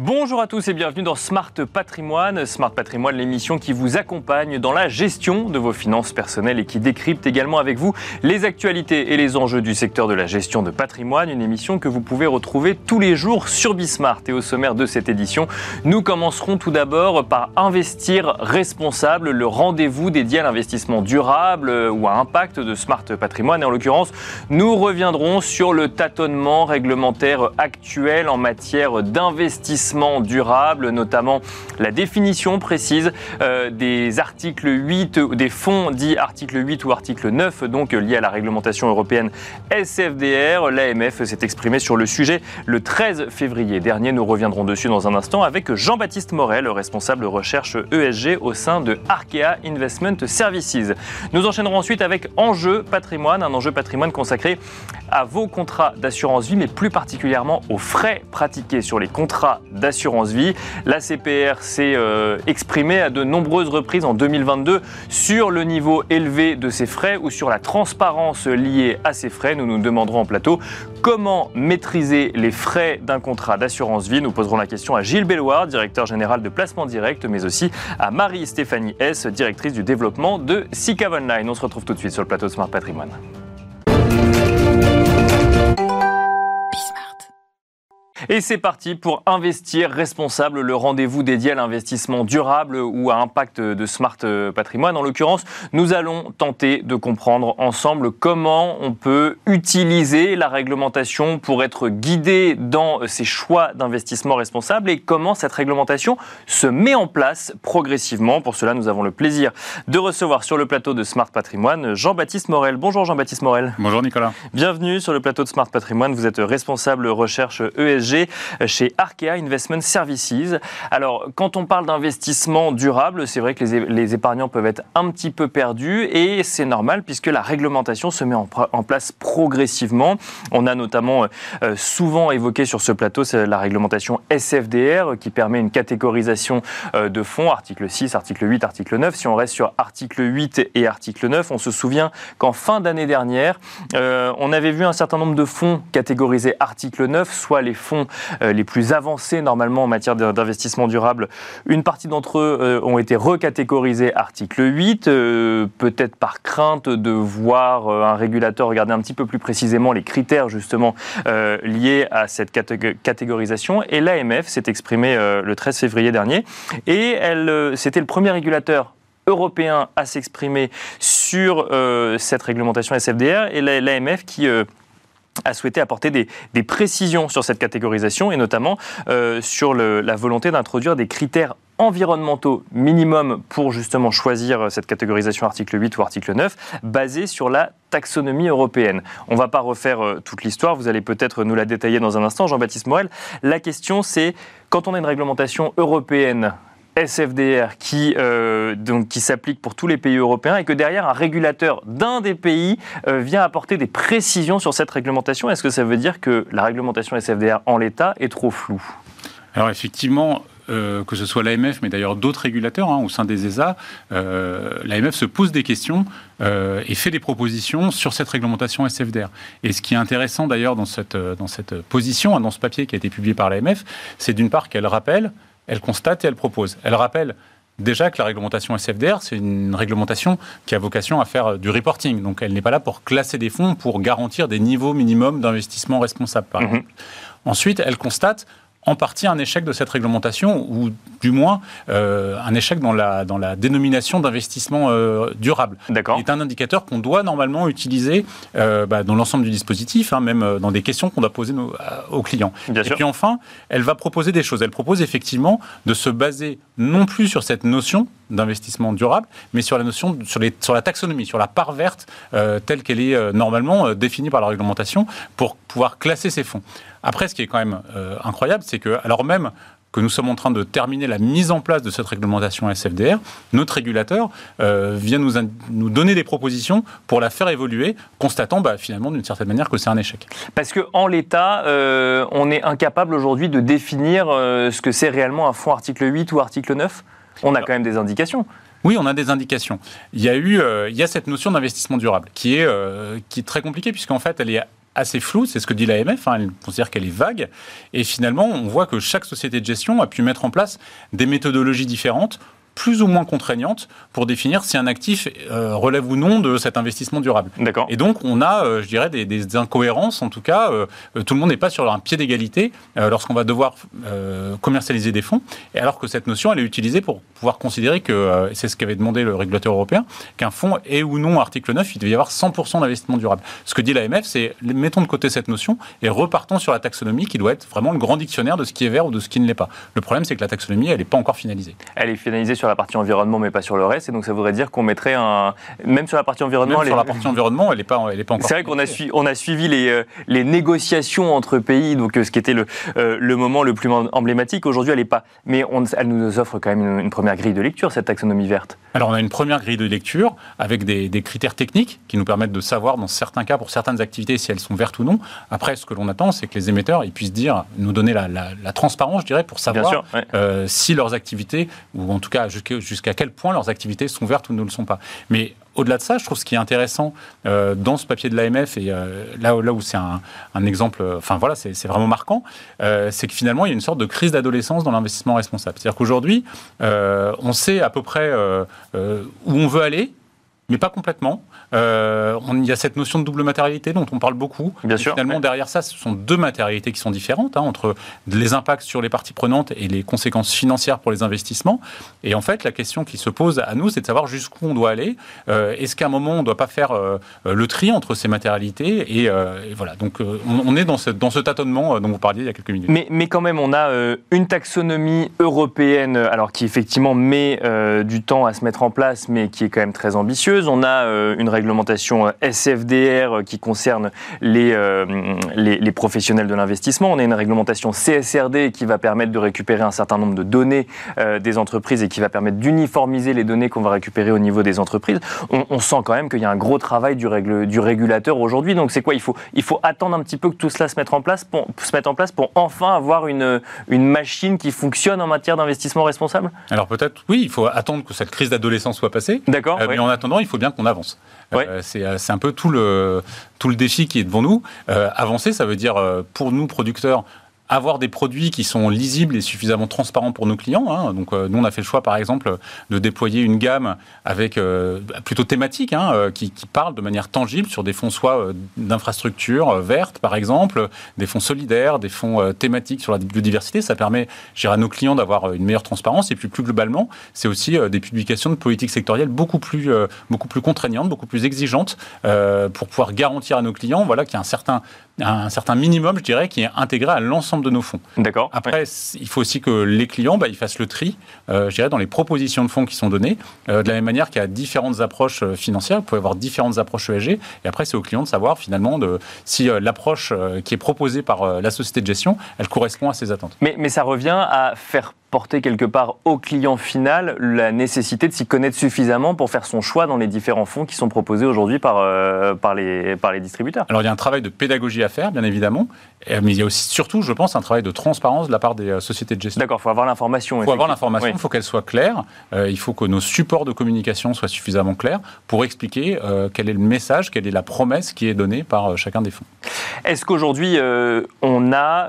Bonjour à tous et bienvenue dans Smart Patrimoine. Smart Patrimoine, l'émission qui vous accompagne dans la gestion de vos finances personnelles et qui décrypte également avec vous les actualités et les enjeux du secteur de la gestion de patrimoine. Une émission que vous pouvez retrouver tous les jours sur Bismart. Et au sommaire de cette édition, nous commencerons tout d'abord par investir responsable, le rendez-vous dédié à l'investissement durable ou à impact de Smart Patrimoine. Et en l'occurrence, nous reviendrons sur le tâtonnement réglementaire actuel en matière d'investissement durable, notamment la définition précise euh, des articles 8, des fonds dits article 8 ou article 9, donc liés à la réglementation européenne SFDR. L'AMF s'est exprimé sur le sujet le 13 février dernier. Nous reviendrons dessus dans un instant avec Jean-Baptiste Morel, responsable recherche ESG au sein de Arkea Investment Services. Nous enchaînerons ensuite avec Enjeu patrimoine, un enjeu patrimoine consacré à vos contrats d'assurance vie, mais plus particulièrement aux frais pratiqués sur les contrats d'assurance vie. La CPR s'est euh, exprimée à de nombreuses reprises en 2022 sur le niveau élevé de ces frais ou sur la transparence liée à ces frais. Nous nous demanderons en plateau comment maîtriser les frais d'un contrat d'assurance vie. Nous poserons la question à Gilles Belloir, directeur général de placement direct, mais aussi à Marie-Stéphanie S, directrice du développement de SICAV Online. On se retrouve tout de suite sur le plateau de Smart Patrimoine. Et c'est parti pour Investir Responsable, le rendez-vous dédié à l'investissement durable ou à impact de Smart Patrimoine. En l'occurrence, nous allons tenter de comprendre ensemble comment on peut utiliser la réglementation pour être guidé dans ses choix d'investissement responsable et comment cette réglementation se met en place progressivement. Pour cela, nous avons le plaisir de recevoir sur le plateau de Smart Patrimoine Jean-Baptiste Morel. Bonjour Jean-Baptiste Morel. Bonjour Nicolas. Bienvenue sur le plateau de Smart Patrimoine. Vous êtes responsable recherche ESG chez Arkea Investment Services. Alors, quand on parle d'investissement durable, c'est vrai que les, épargnants peuvent être un petit peu perdus et c'est normal puisque la réglementation se met en, place progressivement. On a notamment euh, souvent évoqué sur ce plateau la réglementation SFDR qui permet une catégorisation euh, de fonds, article 6, article 8, article 9. Si on reste sur article 8 et article 9, on se souvient qu'en fin d'année dernière, euh, on avait vu un certain nombre de fonds catégorisés article 9, soit les fonds euh, les plus avancés normalement en matière d'investissement durable. Une partie d'entre eux euh, ont été recatégorisés article 8, euh, peut-être par crainte de voir un régulateur regarder un petit peu plus précisément les critères justement liés à cette catégorisation. Et l'AMF s'est exprimée le 13 février dernier et elle, c'était le premier régulateur européen à s'exprimer sur cette réglementation SFDR et l'AMF qui a souhaité apporter des, précisions sur cette catégorisation et notamment euh, sur la volonté d'introduire des critères environnementaux minimums pour justement choisir cette catégorisation article 8 ou article 9, basés sur la taxonomie européenne. On va pas refaire euh, toute l'histoire, vous allez peut-être nous la détailler dans un instant, Jean-Baptiste Morel. La question c'est, quand on a une réglementation européenne SFDR qui, euh, donc, qui s'applique pour tous les pays européens et que derrière un régulateur d'un des pays euh, vient apporter des précisions sur cette réglementation. Est-ce que ça veut dire que la réglementation SFDR en l'état est trop floue? Alors effectivement, euh, que ce soit l'AMF, mais d'ailleurs d'autres régulateurs hein, au sein des ESA, l'AMF se pose des questions et fait des propositions sur cette réglementation SFDR. Et ce qui est intéressant d'ailleurs dans cette, dans cette position, hein, dans ce papier qui a été publié par l'AMF, c'est d'une part qu'elle rappelle elle constate et elle propose. Elle rappelle déjà que la réglementation SFDR, c'est une réglementation qui a vocation à faire du reporting. Donc elle n'est pas là pour classer des fonds, pour garantir des niveaux minimums d'investissement responsable, par mhm. exemple. Ensuite, elle constate en partie un échec de cette réglementation, ou du moins euh, un échec dans la, dans la dénomination d'investissement euh, durable. D'accord. C'est un indicateur qu'on doit normalement utiliser euh, bah, dans l'ensemble du dispositif, hein, même dans des questions qu'on doit poser aux clients. Et puis enfin, elle va proposer des choses. Elle propose effectivement de se baser non plus sur cette notion d'investissement durable, mais sur la notion, sur, les, sur la taxonomie, sur la part verte telle qu'elle est normalement définie par la réglementation pour pouvoir classer ces fonds. Après, ce qui est quand même euh, incroyable, c'est que, alors même que nous sommes en train de terminer la mise en place de cette réglementation SFDR, notre régulateur euh, vient nous, nous donner des propositions pour la faire évoluer, constatant bah, finalement d'une certaine manière que c'est un échec. Parce qu'en l'état, euh, on est incapable aujourd'hui de définir ce que c'est réellement un fonds article 8 ou article 9 On a quand même des indications. Oui, on a des indications. Il y a eu, il y a cette notion d'investissement durable qui est, qui est très compliquée puisqu'en fait, elle est assez floue, c'est ce que dit l'AMF, hein, elle considère qu'elle est vague, et finalement on voit que chaque société de gestion a pu mettre en place des méthodologies différentes plus ou moins contraignantes pour définir si un actif euh, relève ou non de cet investissement durable. D'accord. Et donc, on a, euh, je dirais, des, incohérences. En tout cas, euh, tout le monde n'est pas sur un pied d'égalité lorsqu'on va devoir commercialiser des fonds. Et alors que cette notion, elle est utilisée pour pouvoir considérer que, c'est ce qu'avait demandé le régulateur européen, qu'un fonds est ou non article 9, il devait y avoir 100% d'investissement durable. Ce que dit l'AMF, c'est mettons de côté cette notion et repartons sur la taxonomie qui doit être vraiment le grand dictionnaire de ce qui est vert ou de ce qui ne l'est pas. Le problème, c'est que la taxonomie, elle n'est pas encore finalisée. Elle est finalisée sur la partie environnement, mais pas sur le reste. Et donc, ça voudrait dire qu'on mettrait un. Même sur la partie environnement. Même sur la partie environnement, elle n'est pas, elle est pas encore. C'est vrai qu'on a, on a suivi les, euh, les négociations entre pays, donc euh, ce qui était le, euh, le moment le plus emblématique. Aujourd'hui, elle n'est pas. Mais on, elle nous offre quand même une, première grille de lecture, cette taxonomie verte. Alors, on a une première grille de lecture avec des, des, critères techniques qui nous permettent de savoir, dans certains cas, pour certaines activités, si elles sont vertes ou non. Après, ce que l'on attend, c'est que les émetteurs ils puissent dire, nous donner la, la, transparence, je dirais, pour savoir si leurs activités, ou en tout cas jusqu'à quel point leurs activités sont vertes ou ne le sont pas. Mais au-delà de ça, je trouve ce qui est intéressant euh, dans ce papier de l'AMF, et euh, là, où c'est un, exemple, enfin voilà, c'est vraiment marquant, euh, c'est que finalement, il y a une sorte de crise d'adolescence dans l'investissement responsable. C'est-à-dire qu'aujourd'hui, on sait à peu près où on veut aller, mais pas complètement. Euh, il y a cette notion de double matérialité dont on parle beaucoup. Bien sûr. Finalement, derrière ça, ce sont deux matérialités qui sont différentes hein, entre les impacts sur les parties prenantes et les conséquences financières pour les investissements. Et en fait, la question qui se pose à nous, c'est de savoir jusqu'où on doit aller. Euh, est-ce qu'à un moment, on ne doit pas faire euh, le tri entre ces matérialités et, voilà. Donc, on, est dans ce, dans ce tâtonnement dont vous parliez il y a quelques minutes. Mais, mais quand même, on a une taxonomie européenne, alors qui effectivement met du temps à se mettre en place, mais qui est quand même très ambitieuse. On a une réglementation euh, SFDR euh, qui concerne euh, les, les, professionnels de l'investissement. On a une réglementation CSRD qui va permettre de récupérer un certain nombre de données des entreprises et qui va permettre d'uniformiser les données qu'on va récupérer au niveau des entreprises. On, sent quand même qu'il y a un gros travail du, règle, du régulateur aujourd'hui. Donc c'est quoi? Il faut, il faut attendre un petit peu que tout cela se mette en place pour, se mette en place pour enfin avoir une, une machine qui fonctionne en matière d'investissement responsable? Alors peut-être, oui, il faut attendre que cette crise d'adolescence soit passée. D'accord. Mais en attendant, il faut bien qu'on avance. Euh, euh, c'est un peu tout le, tout le défi qui est devant nous. Euh, avancer, ça veut dire, pour nous, producteurs, avoir des produits qui sont lisibles et suffisamment transparents pour nos clients. Hein. Donc, euh, nous, on a fait le choix, par exemple, de déployer une gamme avec euh, plutôt thématique, hein, euh, qui, qui, parle de manière tangible sur des fonds soit d'infrastructures vertes, par exemple, des fonds solidaires, des fonds thématiques sur la biodiversité. Ça permet, à nos clients d'avoir une meilleure transparence. Et puis, plus globalement, c'est aussi des publications de politique sectorielle beaucoup plus, beaucoup plus contraignantes, beaucoup plus exigeantes, pour pouvoir garantir à nos clients, voilà, qu'il y a un certain un certain minimum, je dirais, qui est intégré à l'ensemble de nos fonds. D'accord. Après, il faut aussi que les clients, bah, ils fassent le tri, euh, je dirais, dans les propositions de fonds qui sont données. Euh, de la même manière qu'il y a différentes approches euh, financières, vous pouvez avoir différentes approches ESG. Et après, c'est aux clients de savoir finalement de, si l'approche qui est proposée par la société de gestion, elle correspond à ses attentes. Mais, mais ça revient à faire porter quelque part au client final la nécessité de s'y connaître suffisamment pour faire son choix dans les différents fonds qui sont proposés aujourd'hui par, euh, par, les, par les distributeurs. Alors il y a un travail de pédagogie à faire, bien évidemment, mais il y a aussi surtout, je pense, un travail de transparence de la part des euh, sociétés de gestion. D'accord, il faut avoir l'information. Il faut avoir l'information, il faut qu'elle soit claire, euh, il faut que nos supports de communication soient suffisamment clairs pour expliquer quel est le message, quelle est la promesse qui est donnée par chacun des fonds. Est-ce qu'aujourd'hui, on a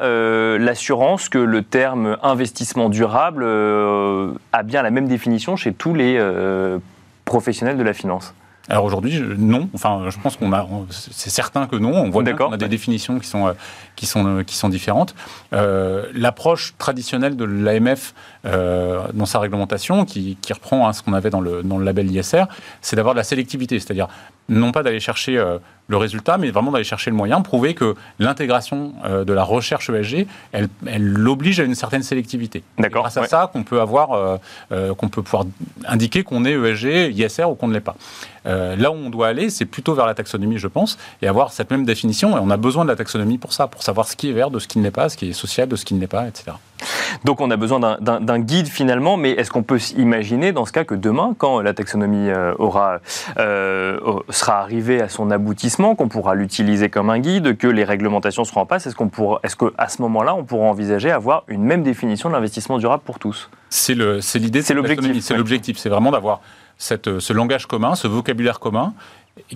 l'assurance que le terme investissement durable euh, a bien la même définition chez tous les euh, professionnels de la finance? Alors aujourd'hui, non. Enfin, je pense qu'on a, c'est certain que non. On voit bien qu'on a des définitions qui sont, euh, qui sont, qui sont différentes. L'approche traditionnelle de l'AMF dans sa réglementation, qui, qui reprend hein, ce qu'on avait dans le, dans le label ISR, c'est d'avoir de la sélectivité, c'est-à-dire non pas d'aller chercher le résultat, mais vraiment d'aller chercher le moyen, prouver que l'intégration euh, de la recherche ESG, elle, l'oblige à une certaine sélectivité. D'accord. Grâce à ça qu'on peut avoir, euh, euh, qu'on peut pouvoir indiquer qu'on est ESG, ISR ou qu'on ne l'est pas. là où on doit aller, c'est plutôt vers la taxonomie, je pense, et avoir cette même définition. Et on a besoin de la taxonomie pour ça, pour savoir ce qui est vert, de ce qui ne l'est pas, ce qui est social, de ce qui ne l'est pas, etc. Donc on a besoin d'un guide finalement, mais est-ce qu'on peut imaginer dans ce cas que demain, quand la taxonomie aura, sera arrivée à son aboutissement, qu'on pourra l'utiliser comme un guide, que les réglementations seront en place Est-ce qu'on pourra, est-ce qu'à ce moment-là, on pourra envisager avoir une même définition de l'investissement durable pour tous? C'est l'idée. C'est l'objectif. C'est l'objectif. C'est vraiment d'avoir ce langage commun, ce vocabulaire commun,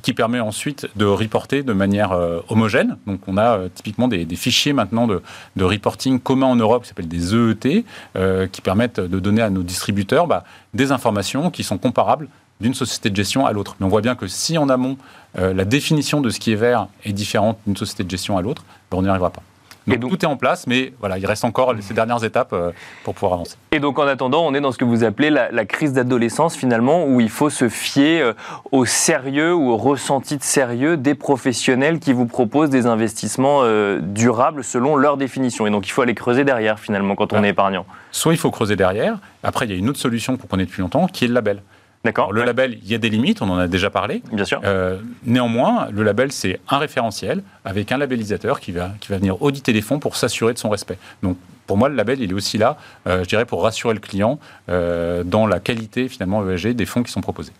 qui permet ensuite de reporter de manière euh, homogène. Donc on a euh, typiquement des, fichiers maintenant de, reporting communs en Europe qui s'appellent des EET, euh, qui permettent de donner à nos distributeurs bah, des informations qui sont comparables d'une société de gestion à l'autre. Mais on voit bien que si en amont, la définition de ce qui est vert est différente d'une société de gestion à l'autre, ben, on n'y arrivera pas. Donc, tout est en place, mais voilà, il reste encore ces dernières étapes euh, pour pouvoir avancer. Et donc en attendant, on est dans ce que vous appelez la, crise d'adolescence finalement, où il faut se fier euh, au sérieux ou au ressenti de sérieux des professionnels qui vous proposent des investissements euh, durables selon leur définition. Et donc il faut aller creuser derrière finalement quand on est épargnant. Soit il faut creuser derrière, après il y a une autre solution qu'on connaît depuis longtemps, qui est le label. D'accord. Le label, il y a des limites, on en a déjà parlé. Bien sûr. Euh, néanmoins, le label, c'est un référentiel avec un labellisateur qui va, qui va venir auditer les fonds pour s'assurer de son respect. Donc, pour moi, le label, il est aussi là, euh, je dirais, pour rassurer le client euh, dans la qualité, finalement, ESG des fonds qui sont proposés.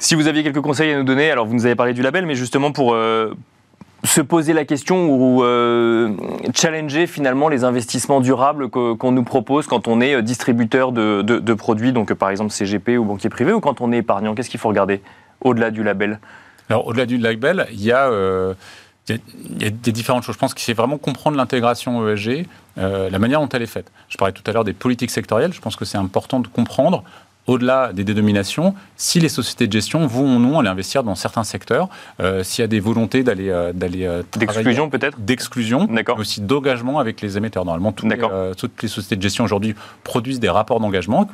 Si vous aviez quelques conseils à nous donner, alors vous nous avez parlé du label, mais justement pour, se poser la question ou euh, challenger finalement les investissements durables qu'on nous propose quand on est euh, distributeur de, produits, donc par exemple CGP ou banquier privé, ou quand on est épargnant Qu'est-ce qu'il faut regarder au-delà du label? Alors au-delà du label, il y a... Euh, il y, a, des différentes choses. Je pense qu'il faut vraiment comprendre l'intégration ESG, la manière dont elle est faite. Je parlais tout à l'heure des politiques sectorielles. Je pense que c'est important de comprendre au-delля des dénominations, si les sociétés de gestion vont ou non aller investir dans certains secteurs, euh, s'il y a des volontés d'aller euh, d'aller euh, d'exclusion peut-être, d'exclusion, mais aussi d'engagement avec les émetteurs. Normalement, toutes les, toutes les sociétés de gestion aujourd'hui produisent des rapports d'engagement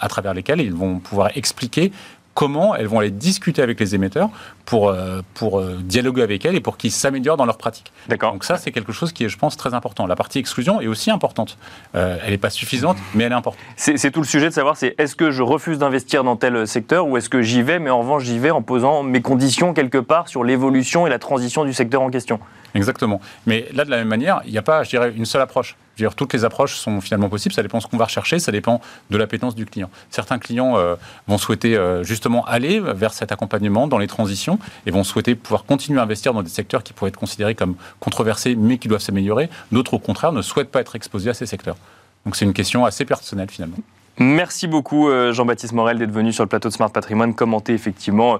à travers lesquels ils vont pouvoir expliquer comment elles vont aller discuter avec les émetteurs pour, euh, pour euh, dialoguer avec elles et pour qu'ils s'améliorent dans leur pratique. D'accord. Donc ça, c'est quelque chose qui est, je pense, très important. La partie exclusion est aussi importante. Euh, elle n'est pas suffisante, mais elle est importante. C'est tout le sujet de savoir, c'est est-ce que je refuse d'investir dans tel secteur ou est-ce que j'y vais, mais en revanche, j'y vais en posant mes conditions quelque part sur l'évolution et la transition du secteur en question? Exactement. Mais là, de la même manière, il n'y a pas, je dirais, une seule approche. Je veux dire, toutes les approches sont finalement possibles. Ça dépend de ce qu'on va rechercher, ça dépend de l'appétence du client. Certains clients euh, vont souhaiter euh, justement aller vers cet accompagnement dans les transitions et vont souhaiter pouvoir continuer à investir dans des secteurs qui pourraient être considérés comme controversés mais qui doivent s'améliorer. D'autres, au contraire, ne souhaitent pas être exposés à ces secteurs. Donc c'est une question assez personnelle finalement. Merci beaucoup euh, Jean-Baptiste Morel d'être venu sur le plateau de Smart Patrimoine commenter effectivement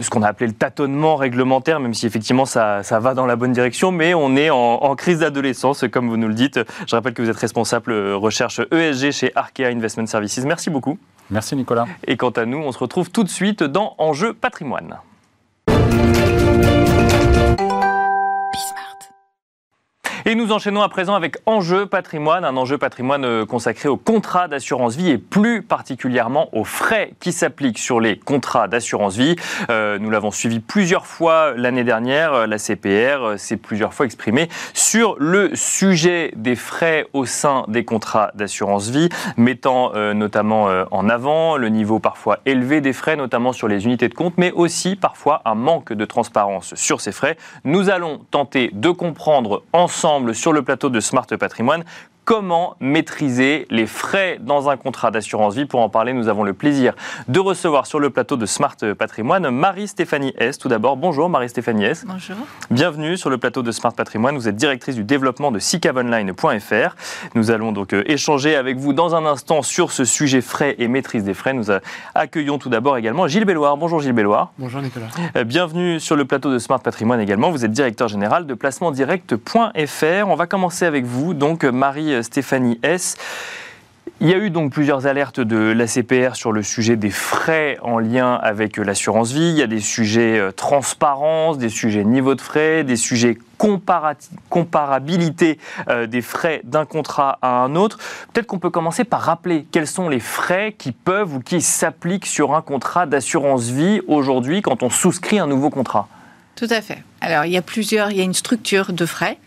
ce qu'on a appelé le tâtonnement réglementaire, même si effectivement ça, va dans la bonne direction, mais on est en, crise d'adolescence, comme vous nous le dites. Je rappelle que vous êtes responsable euh, recherche ESG chez Arkea Investment Services. Merci beaucoup. Merci Nicolas. Et quant à nous, on se retrouve tout de suite dans Enjeu Patrimoine. Et nous enchaînons à présent avec Enjeu patrimoine, un enjeu patrimoine euh, consacré aux contrats d'assurance vie et plus particulièrement aux frais qui s'appliquent sur les contrats d'assurance vie. Euh, nous l'avons suivi plusieurs fois l'année dernière. Euh, la CPR s'est plusieurs fois exprimée sur le sujet des frais au sein des contrats d'assurance vie, mettant notamment en avant le niveau parfois élevé des frais, notamment sur les unités de compte, mais aussi parfois un manque de transparence sur ces frais. Nous allons tenter de comprendre ensemble sur le plateau de Smart Patrimoine comment maîtriser les frais dans un contrat d'assurance vie. Pour en parler, nous avons le plaisir de recevoir sur le plateau de Smart Patrimoine Marie-Stéphanie S. Tout d'abord, bonjour Marie-Stéphanie S. Bonjour. Bienvenue sur le plateau de Smart Patrimoine. Vous êtes directrice du développement de sicavonline.fr. Nous allons donc euh, échanger avec vous dans un instant sur ce sujet frais et maîtrise des frais. Nous accueillons tout d'abord également Gilles Belloir. Bonjour Gilles Belloir. Bonjour Nicolas. Euh, bienvenue sur le plateau de Smart Patrimoine également. Vous êtes directeur général de placementdirect.fr. On va commencer avec vous, donc Marie Stéphanie S. Il y a eu donc plusieurs alertes de l'ACPR sur le sujet des frais en lien avec l'assurance vie. Il y a des sujets euh, transparence, des sujets niveau de frais, des sujets comparabilité euh, des frais d'un contrat à un autre. Peut-être qu'on peut commencer par rappeler quels sont les frais qui peuvent ou qui s'appliquent sur un contrat d'assurance vie aujourd'hui quand on souscrit un nouveau contrat. Tout à fait. Alors il y a plusieurs, il y a une structure de frais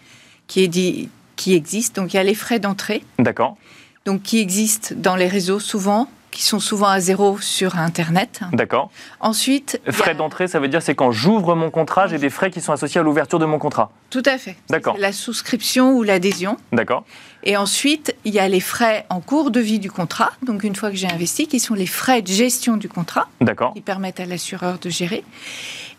qui est dit, qui existent. Donc il y a les frais d'entrée. D'accord. Donc qui existent dans les réseaux souvent, qui sont souvent à zéro sur Internet. D'accord. Ensuite. Frais d'entrée, ça veut dire c'est quand j'ouvre mon contrat, j'ai des frais qui sont associés à l'ouverture de mon contrat. Tout à fait. D'accord. La souscription ou l'adhésion. D'accord. Et ensuite, il y a les frais en cours de vie du contrat. Donc une fois que j'ai investi, qui sont les frais de gestion du contrat. D'accord. Qui permettent à l'assureur de gérer.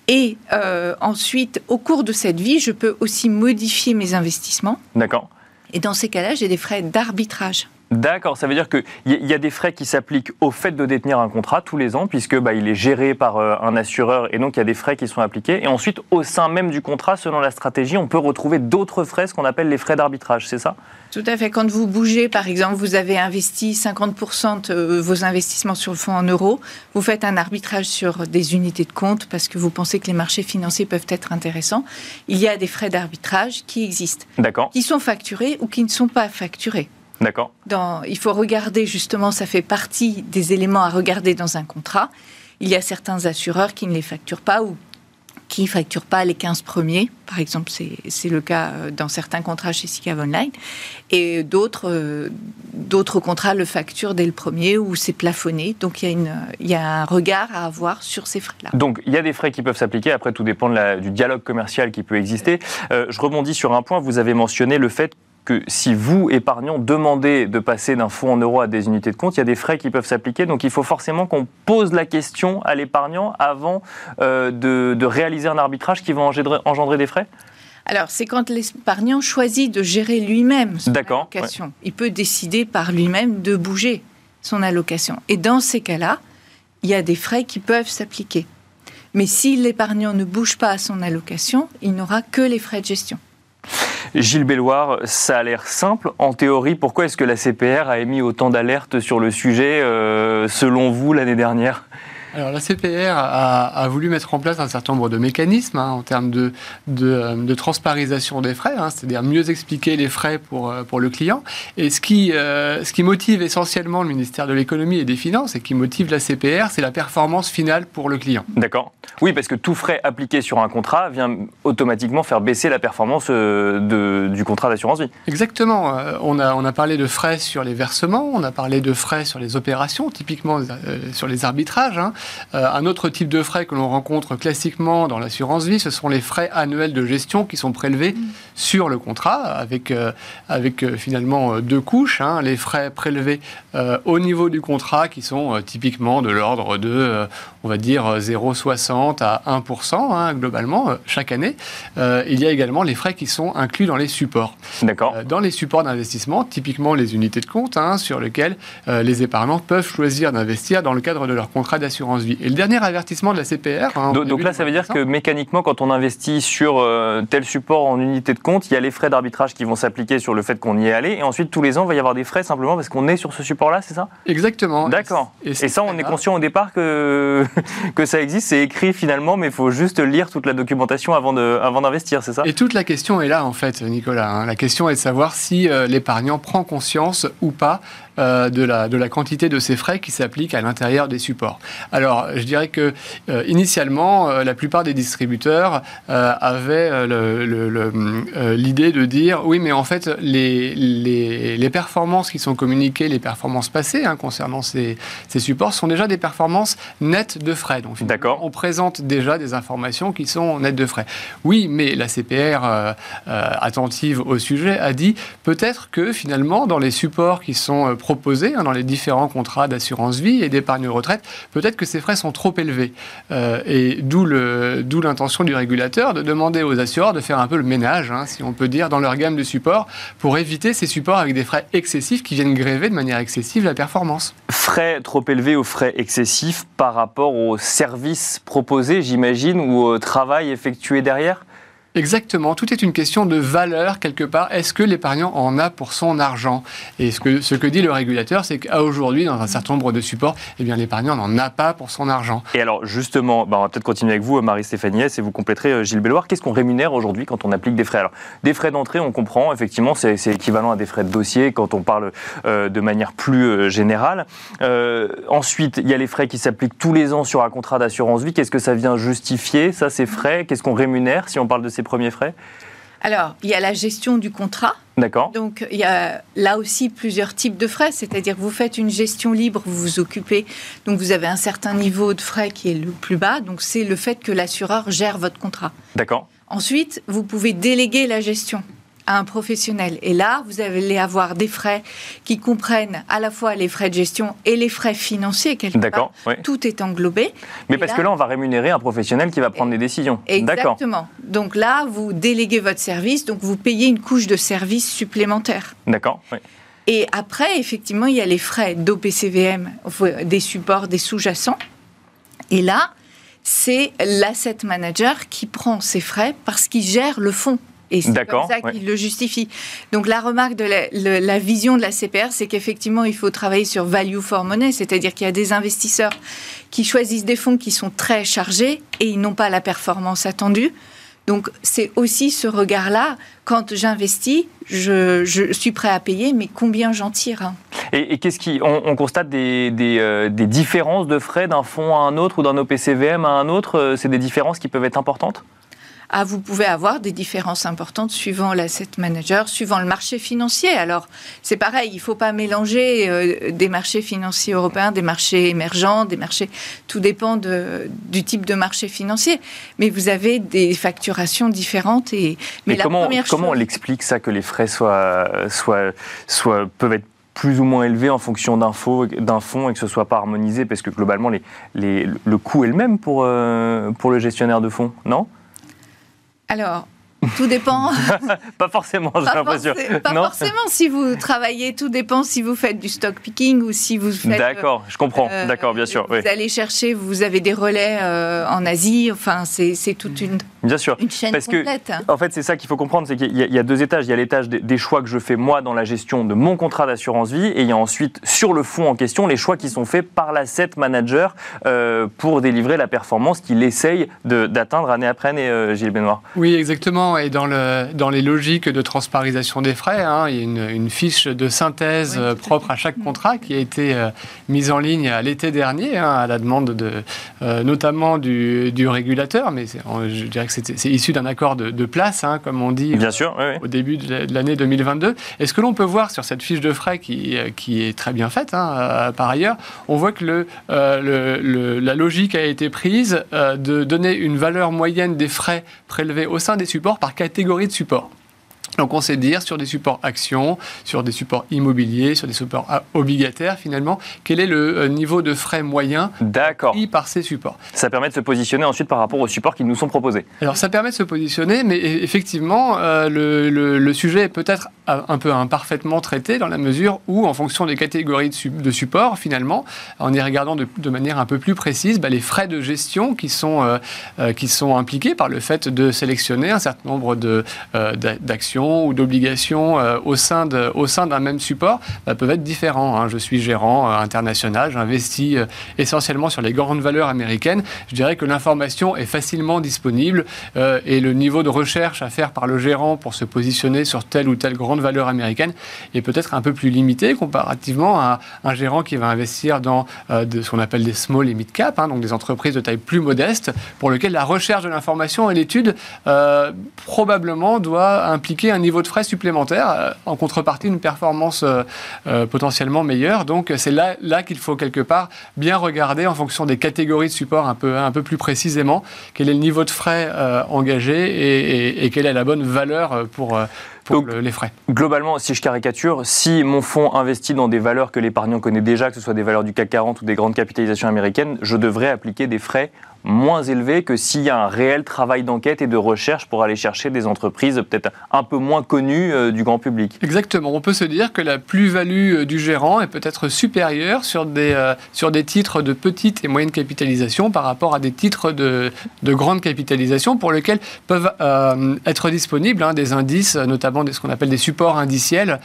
Et euh, ensuite, au cours de cette vie, je peux aussi modifier mes investissements. D'accord. Et dans ces cas-là, j'ai des frais d'arbitrage. D'accord, ça veut dire qu'il y, a des frais qui s'appliquent au fait de détenir un contrat tous les ans, puisque bah, il est géré par euh, un assureur et donc il y a des frais qui sont appliqués. Et ensuite, au sein même du contrat, selon la stratégie, on peut retrouver d'autres frais, ce qu'on appelle les frais d'arbitrage, c'est ça? Tout à fait. Quand vous bougez, par exemple, vous avez investi 50% de vos investissements sur le fonds en euros, vous faites un arbitrage sur des unités de compte parce que vous pensez que les marchés financiers peuvent être intéressants. Il y a des frais d'arbitrage qui existent, qui sont facturés ou qui ne sont pas facturés. D'accord. il faut regarder justement, ça fait partie des éléments à regarder dans un contrat. Il y a certains assureurs qui ne les facturent pas ou qui ne facturent pas les 15 premiers. Par exemple, c'est le cas euh, dans certains contrats chez SICAV Online. Et d'autres euh, d'autres contrats le facturent dès le premier ou c'est plafonné. Donc il y, a une, il y a un regard à avoir sur ces frais-là. Donc il y a des frais qui peuvent s'appliquer. Après, tout dépend du dialogue commercial qui peut exister. Euh, je rebondis sur un point. Vous avez mentionné le fait que si vous, épargnants, demandez de passer d'un fonds en euros à des unités de compte, il y a des frais qui peuvent s'appliquer. Donc il faut forcément qu'on pose la question à l'épargnant avant euh, de, réaliser un arbitrage qui va engendrer, des frais? Alors, c'est quand l'épargnant choisit de gérer lui-même son allocation. Il peut décider par lui-même de bouger son allocation. Et dans ces cas-là, il y a des frais qui peuvent s'appliquer. Mais si l'épargnant ne bouge pas son allocation, il n'aura que les frais de gestion. Gilles Belloir, ça a l'air simple. En théorie, pourquoi est-ce que la CPR a émis autant d'alertes sur le sujet, euh, selon vous, l'année dernière? Alors la CPR a, voulu mettre en place un certain nombre de mécanismes hein, en termes de, de, transparisation des frais, hein, c'est-à-dire mieux expliquer les frais pour, euh, pour le client. Et ce qui, euh, ce qui motive essentiellement le ministère de l'économie et des finances et qui motive la CPR, c'est la performance finale pour le client. D'accord. Oui, parce que tout frais appliqué sur un contrat vient automatiquement faire baisser la performance euh, de, du contrat d'assurance vie. Exactement. On a, on a parlé de frais sur les versements, on a parlé de frais sur les opérations, typiquement sur les arbitrages. Hein. Euh, un autre type de frais que l'on rencontre classiquement dans l'assurance vie, ce sont les frais annuels de gestion qui sont prélevés mm. sur le contrat avec, euh, avec euh, finalement deux couches. Hein. les frais prélevés au niveau du contrat qui sont typiquement de l'ordre de, on va dire, 0,60 à 1% hein, globalement chaque année. il y a également les frais qui sont inclus dans les supports. D'accord. dans les supports d'investissement, typiquement les unités de compte, hein, sur lesquelles les épargnants peuvent choisir d'investir dans le cadre de leur contrat d'assurance vie. Et le dernier avertissement de la CPR. Hein, donc, là, ça veut dire que mécaniquement, quand on investit sur euh, tel support en unité de compte, il y a les frais d'arbitrage qui vont s'appliquer sur le fait qu'on y est allé. Et ensuite, tous les ans, il va y avoir des frais simplement parce qu'on est sur ce support-là, c'est ça? Exactement. D'accord. Et, ça, on est conscient au départ que, que ça existe. C'est écrit finalement, mais il faut juste lire toute la documentation avant d'investir, c'est ça? Et toute la question est là, en fait, Nicolas. Hein. La question est de savoir si euh, l'épargnant prend conscience ou pas euh, de, la, de la quantité de ces frais qui s'appliquent à l'intérieur des supports. Alors, je dirais que euh, initialement, euh, la plupart des distributeurs avaient l'idée de dire oui, mais en fait, les, les, les, performances qui sont communiquées, les performances passées hein, concernant ces, ces, supports, sont déjà des performances nettes de frais. Donc, on présente déjà des informations qui sont nettes de frais. Oui, mais la CPR, attentive au sujet, a dit peut-être que finalement, dans les supports qui sont proposés hein, dans les différents contrats d'assurance vie et d'épargne retraite, peut-être que ces frais sont trop élevés. Euh, et d'où l'intention du régulateur de demander aux assureurs de faire un peu le ménage, hein, si on peut dire, dans leur gamme de supports, pour éviter ces supports avec des frais excessifs qui viennent gréver de manière excessive la performance. Frais trop élevés ou frais excessifs par rapport aux services proposés, j'imagine, ou au travail effectué derrière? Exactement, tout est une question de valeur quelque part. Est-ce que l'épargnant en a pour son argent? Et ce que, ce que dit le régulateur, c'est qu'à aujourd'hui, dans un certain nombre de supports, eh l'épargnant n'en a pas pour son argent. Et alors justement, bah, on va peut-être continuer avec vous, Marie-Stéphanie et vous compléterez euh, Gilles Belloir. Qu'est-ce qu'on rémunère aujourd'hui quand on applique des frais? Alors, des frais d'entrée, on comprend, effectivement, c'est équivalent à des frais de dossier quand on parle euh, de manière plus euh, générale. ensuite, il y a les frais qui s'appliquent tous les ans sur un contrat d'assurance vie. Qu'est-ce que ça vient justifier, ça, ces frais? Qu'est-ce qu'on rémunère si on parle de ces premiers frais alors, il y a la gestion du contrat. D'accord. Donc, il y a là aussi plusieurs types de frais. C'est-à-dire que vous faites une gestion libre, vous vous occupez. Donc, vous avez un certain niveau de frais qui est le plus bas. Donc, c'est le fait que l'assureur gère votre contrat. D'accord. Ensuite, vous pouvez déléguer la gestion un professionnel. Et là, vous allez avoir des frais qui comprennent à la fois les frais de gestion et les frais financiers. D'accord. Tout est englobé. Mais parce que là, on va rémunérer un professionnel qui va prendre des décisions. Exactement. Donc là, vous déléguez votre service, donc vous payez une couche de service supplémentaire. D'accord. Et après, effectivement, il y a les frais d'OPCVM, des supports, des sous-jacents. Et là, c'est l'asset manager qui prend ces frais parce qu'il gère le fonds. Et c'est comme ça qu'il le justifie. Donc la remarque de la, vision de la CPR, c'est qu'effectivement, il faut travailler sur value for money, c'est-à-dire qu'il y a des investisseurs qui choisissent des fonds qui sont très chargés et ils n'ont pas la performance attendue. Donc c'est aussi ce regard-là. Quand j'investis, je, suis prêt à payer, mais combien j'en tire hein? Et, qu'est-ce qui, on, constate des, euh, des, différences de frais d'un fonds à un autre ou d'un OPCVM à un autre? Euh, c'est des différences qui peuvent être importantes? Ah, vous pouvez avoir des différences importantes suivant l'asset manager, suivant le marché financier. Alors, c'est pareil, il ne faut pas mélanger euh, des marchés financiers européens, des marchés émergents, des marchés. Tout dépend de, du type de marché financier. Mais vous avez des facturations différentes. Et, mais, comment, comment on l'explique ça que les frais soient, soient, soient, peuvent être plus ou moins élevés en fonction d'un fonds et que ce soit pas harmonisé? Parce que globalement les, les, le coût est le même pour, euh, pour le gestionnaire de fonds, non? Alors, tout dépend. pas forcément, j'ai l'impression. Pas forcément si vous travaillez, tout dépend si vous faites du stock picking ou si vous faites. D'accord, je comprends, euh, d'accord, bien sûr. Vous allez chercher, vous avez des relais euh, en Asie, enfin, c'est toute une, bien sûr. une chaîne Parce complète. Que, en fait, c'est ça qu'il faut comprendre c'est qu'il y, a deux étages. Il y a l'étage des, choix que je fais moi dans la gestion de mon contrat d'assurance vie, et il y a ensuite, sur le fond en question, les choix qui sont faits par l'asset manager euh, pour délivrer la performance qu'il essaye d'atteindre année après année, Gilles Benoît. Oui, exactement et dans, le, dans les logiques de transparisation des frais, hein, il y a une, une, fiche de synthèse euh, propre à chaque contrat qui a été euh, mise en ligne à l'été dernier, hein, à la demande de, euh, notamment du, du, régulateur, mais je dirais que c'est issu d'un accord de, de place, hein, comme on dit Bien sûr, au début de l'année 2022. Et ce que l'on peut voir sur cette fiche de frais qui, qui est très bien faite, par ailleurs, on voit que le, le, la logique a été prise de donner une valeur moyenne des frais prélevés au sein des supports par catégorie de support. Donc on sait dire sur des supports actions, sur des supports immobiliers, sur des supports ah, obligataires finalement, quel est le euh, niveau de frais moyen pris par ces supports. Ça permet de se positionner ensuite par rapport aux supports qui nous sont proposés. Alors ça permet de se positionner, mais e-, effectivement euh, le, sujet est peut-être un peu imparfaitement traité dans la mesure où en fonction des catégories de, supports finalement, en y regardant de, manière un peu plus précise, bah, les frais de gestion qui sont, euh, qui sont impliqués par le fait de sélectionner un certain nombre d'actions ou d'obligations euh, au sein d'un même support bah, peuvent être différents. Hein. Je suis gérant euh, international, j'investis euh, essentiellement sur les grandes valeurs américaines. Je dirais que l'information est facilement disponible et le niveau de recherche à faire par le gérant pour se positionner sur telle ou telle grande valeur américaine est peut-être un peu plus limité comparativement à un gérant qui va investir dans de, ce qu'on appelle des small et mid cap, hein, donc des entreprises de taille plus modeste, pour lesquelles la recherche de l'information et l'étude probablement doit impliquer un niveau de frais supplémentaire euh, en contrepartie d'une performance euh, euh, potentiellement meilleure. Donc c'est là, là qu'il faut quelque part bien regarder en fonction des catégories de support un peu, un peu plus précisément quel est le niveau de frais engagé et, quelle est la bonne valeur pour... Pour les frais. Globalement, si je caricature, si mon fonds investit dans des valeurs que l'épargnant connaît déjà, que ce soit des valeurs du CAC 40 ou des grandes capitalisations américaines, je devrais appliquer des frais moins élevé que s'il y a un réel travail d'enquête et de recherche pour aller chercher des entreprises peut-être un peu moins connues euh, du grand public. Exactement. On peut se dire que la plus-value euh, du gérant est peut-être supérieure sur des, euh, sur des titres de petite et moyenne capitalisation par rapport à des titres de, de grande capitalisation pour lesquels peuvent être disponibles hein, des indices, notamment ce qu'on appelle des supports indiciels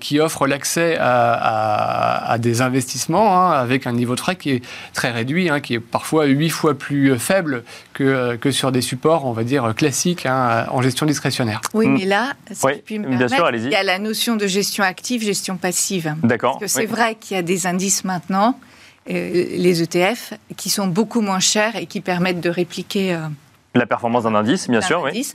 qui offrent l'accès à, à, des investissements hein, avec un niveau de frais qui est très réduit, hein, qui est parfois 8 fois plus plus euh, faible que, euh, que sur des supports, on va dire, classiques hein, en gestion discrétionnaire. Oui, mm. mais là, si puis me bien sûr, il y a la notion de gestion active, gestion passive. D'accord. Parce que c'est vrai qu'il y a des indices maintenant, euh, les ETF, qui sont beaucoup moins chers et qui permettent de répliquer... La performance d'un indice, bien sûr, oui.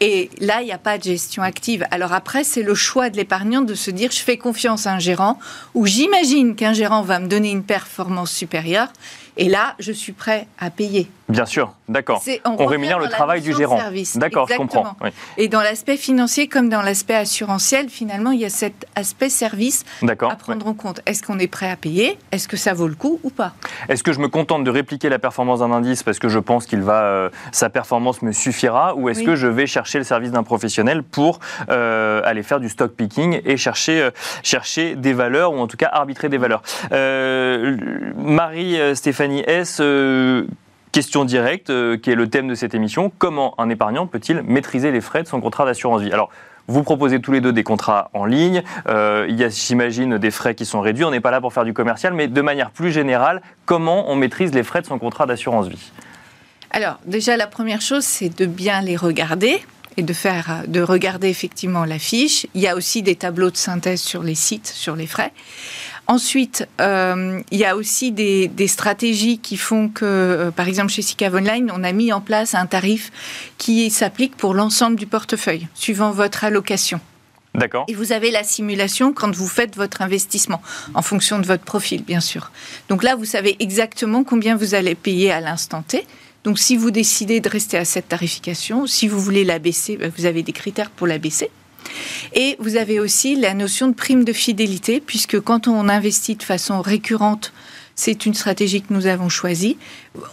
Et là, il n'y a pas de gestion active. Alors après, c'est le choix de l'épargnant de se dire, je fais confiance à un gérant, ou j'imagine qu'un gérant va me donner une performance supérieure, et là, je suis prêt à payer. Bien sûr, d'accord. On, rémunère le travail du gérant. D'accord, je comprends. Et dans l'aspect financier comme dans l'aspect assurantiel, finalement, il y a cet aspect service à prendre en compte. Est-ce qu'on est prêt à payer? Est-ce que ça vaut le coup ou pas? Est-ce que je me contente de répliquer la performance d'un indice parce que je pense qu'il va, euh, sa performance me suffira, ou est-ce que je vais chercher le service d'un professionnel pour euh, aller faire du stock picking et chercher, euh, chercher des valeurs ou en tout cas arbitrer des valeurs? Marie Stéphanie S Question directe, euh, qui est le thème de cette émission, comment un épargnant peut-il maîtriser les frais de son contrat d'assurance vie? Alors, vous proposez tous les deux des contrats en ligne. Euh, il y a, j'imagine, des frais qui sont réduits. On n'est pas là pour faire du commercial, mais de manière plus générale, comment on maîtrise les frais de son contrat d'assurance vie? Alors, déjà, la première chose, c'est de bien les regarder et de faire, de regarder effectivement la fiche. Il y a aussi des tableaux de synthèse sur les sites, sur les frais. Ensuite, euh, il y a aussi des, stratégies qui font que, euh, par exemple, chez SICAV Online, on a mis en place un tarif qui s'applique pour l'ensemble du portefeuille, suivant votre allocation. D'accord. Et vous avez la simulation quand vous faites votre investissement, en fonction de votre profil, bien sûr. Donc là, vous savez exactement combien vous allez payer à l'instant T. Donc si vous décidez de rester à cette tarification, si vous voulez la baisser, ben, vous avez des critères pour la baisser. Et vous avez aussi la notion de prime de fidélité, puisque quand on investit de façon récurrente, c'est une stratégie que nous avons choisie.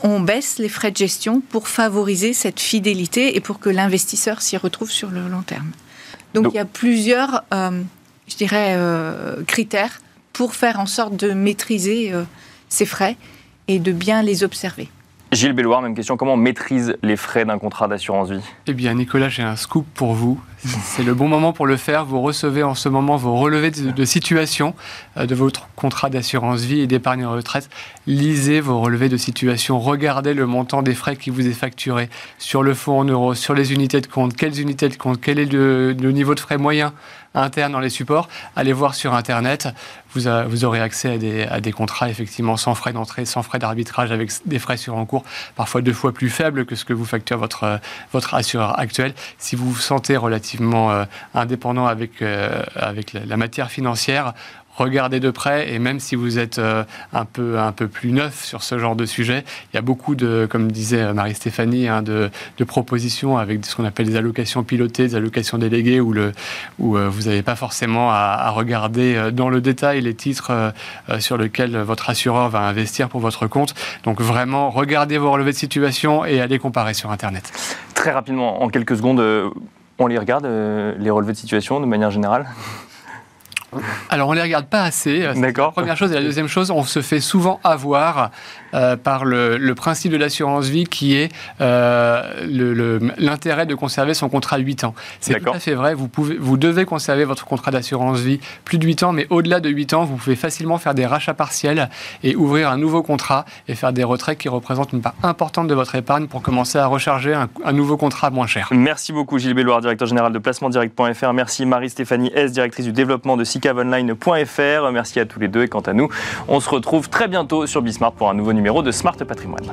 On baisse les frais de gestion pour favoriser cette fidélité et pour que l'investisseur s'y retrouve sur le long terme. Donc, il y a plusieurs, euh, je dirais, euh, critères pour faire en sorte de maîtriser euh, ces frais et de bien les observer. Gilles Belloir, même question, comment on maîtrise les frais d'un contrat d'assurance vie? Eh bien Nicolas, j'ai un scoop pour vous. C'est le bon moment pour le faire. Vous recevez en ce moment vos relevés de, situation euh, de votre contrat d'assurance vie et d'épargne retraite. Lisez vos relevés de situation. Regardez le montant des frais qui vous est facturé sur le fonds en euros, sur les unités de compte. Quelles unités de compte? Quel est le, niveau de frais moyen interne dans les supports? Allez voir sur Internet. Vous, aurez accès à des, contrats effectivement sans frais d'entrée, sans frais d'arbitrage, avec des frais sur en cours, parfois deux fois plus faibles que ce que vous facture votre, votre assureur actuel. Si vous vous sentez relativement euh, indépendant avec, euh, avec la, matière financière, regardez de près et même si vous êtes euh, un peu un peu plus neuf sur ce genre de sujet, il y a beaucoup de, comme disait Marie-Stéphanie, hein, de, propositions avec ce qu'on appelle des allocations pilotées, des allocations déléguées, où, le, où vous n'avez pas forcément à, regarder dans le détail les titres sur lesquels votre assureur va investir pour votre compte. Donc vraiment, regardez vos relevés de situation et allez comparer sur Internet. Très rapidement, en quelques secondes on les regarde, euh, les relevés de situation, de manière générale? Alors, on ne les regarde pas assez. Euh, D'accord. La première chose. Et la deuxième chose, on se fait souvent avoir euh, par le, principe de l'assurance vie qui est euh, l'intérêt de conserver son contrat 8 ans. C'est tout à fait vrai. Vous, pouvez, vous devez conserver votre contrat d'assurance vie plus de 8 ans, mais au-delà de 8 ans, vous pouvez facilement faire des rachats partiels et ouvrir un nouveau contrat et faire des retraits qui représentent une part importante de votre épargne pour commencer à recharger un, nouveau contrat moins cher. Merci beaucoup Gilles Belloir, directeur général de placementdirect.fr. Merci Marie-Stéphanie S, directrice du développement de cavonline.fr. Merci à tous les deux et quant à nous, on se retrouve très bientôt sur Bismart pour un nouveau numéro de Smart Patrimoine.